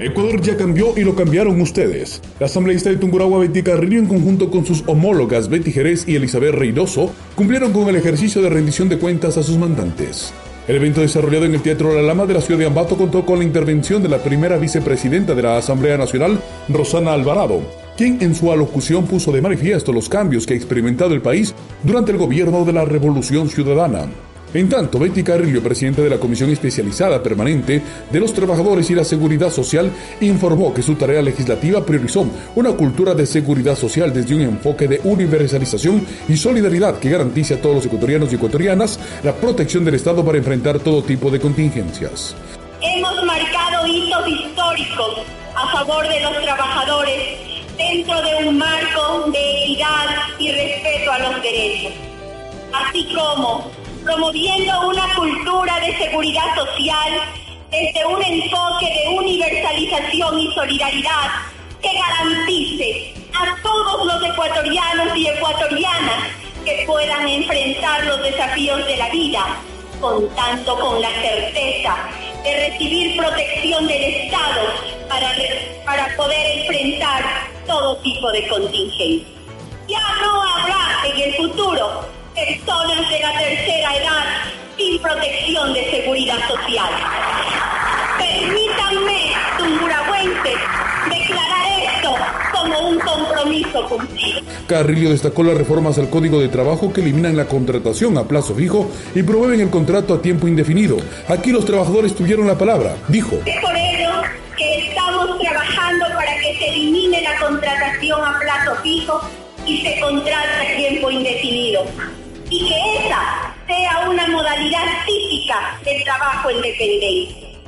Ecuador ya cambió y lo cambiaron ustedes. La asambleísta de Tungurahua Betty Carrillo en conjunto con sus homólogas Betty Jerez y Elizabeth Reynoso cumplieron con el ejercicio de rendición de cuentas a sus mandantes. El evento desarrollado en el Teatro La Lama de la ciudad de Ambato contó con la intervención de la primera vicepresidenta de la Asamblea Nacional, Rosana Alvarado, quien en su alocución puso de manifiesto los cambios que ha experimentado el país durante el gobierno de la Revolución Ciudadana. En tanto, Betty Carrillo, presidenta de la Comisión Especializada Permanente de los Trabajadores y la Seguridad Social, informó que su tarea legislativa priorizó una cultura de seguridad social desde un enfoque de universalización y solidaridad que garantice a todos los ecuatorianos y ecuatorianas la protección del Estado para enfrentar todo tipo de contingencias. Hemos marcado hitos históricos a favor de los trabajadores dentro de un marco de equidad y respeto a los derechos, así como promoviendo una cultura de seguridad social desde un enfoque de universalización y solidaridad que garantice a todos los ecuatorianos y ecuatorianas que puedan enfrentar los desafíos de la vida, contando con la certeza de recibir protección del Estado para, para poder enfrentar todo tipo de contingencia. Personas de la tercera edad sin protección de seguridad social. Permítanme, tumburagüenses, declarar esto como un compromiso cumplido. Carrillo destacó las reformas al Código de Trabajo que eliminan la contratación a plazo fijo y promueven el contrato a tiempo indefinido. Aquí los trabajadores tuvieron la palabra, dijo. Es por ello que estamos trabajando para que se elimine la contratación a plazo fijo y se contrata a tiempo indefinido y que esa sea una modalidad típica del trabajo independiente.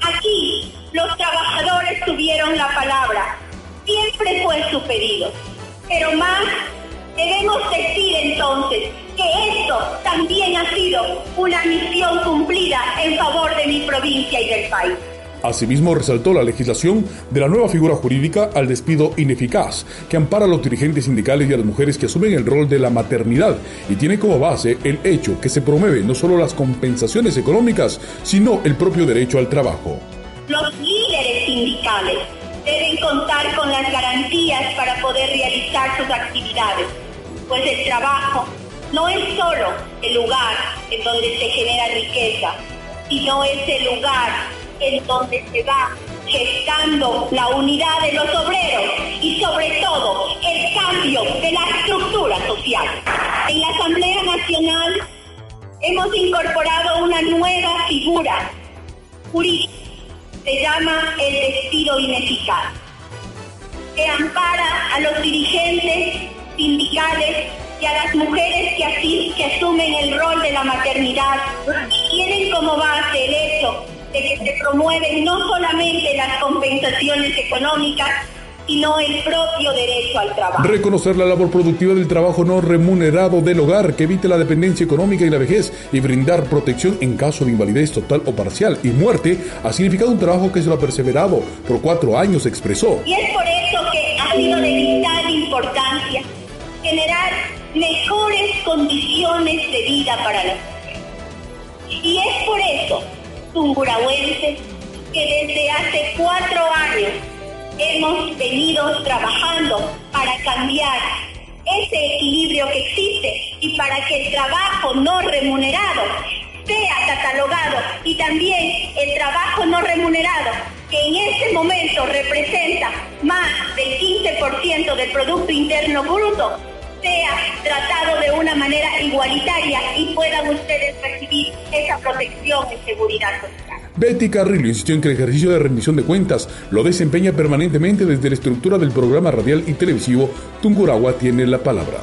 Aquí los trabajadores tuvieron la palabra, siempre fue su pedido, pero más debemos decir entonces que esto también ha sido una misión cumplida en favor de mi provincia y del país. Asimismo, resaltó la legislación de la nueva figura jurídica al despido ineficaz, que ampara a los dirigentes sindicales y a las mujeres que asumen el rol de la maternidad y tiene como base el hecho que se promueve no solo las compensaciones económicas, sino el propio derecho al trabajo. Los líderes sindicales deben contar con las garantías para poder realizar sus actividades, pues el trabajo no es solo el lugar en donde se genera riqueza, sino es el lugar en donde se va gestando la unidad de los obreros y sobre todo el cambio de la estructura social. En la Asamblea Nacional hemos incorporado una nueva figura jurídica, se llama el despido ineficaz, que ampara a los dirigentes sindicales y a las mujeres que, así, que asumen el rol de la maternidad y tienen como base el hecho que se promueven no solamente las compensaciones económicas, sino el propio derecho al trabajo. Reconocer la labor productiva del trabajo no remunerado del hogar que evite la dependencia económica y la vejez y brindar protección en caso de invalidez total o parcial y muerte ha significado un trabajo que se lo ha perseverado por cuatro años, expresó. Y es por eso que ha sido de vital importancia generar mejores condiciones de vida para las mujeres. Y es por eso tungurahuenses que desde hace cuatro años hemos venido trabajando para cambiar ese equilibrio que existe y para que el trabajo no remunerado sea catalogado y también el trabajo no remunerado que en este momento representa más del 15% del Producto Interno Bruto sea tratado de una manera igualitaria y puedan ustedes recibir esa protección y seguridad social. Betty Carrillo insistió en que el ejercicio de rendición de cuentas lo desempeña permanentemente desde la estructura del programa radial y televisivo Tunguragua tiene la palabra.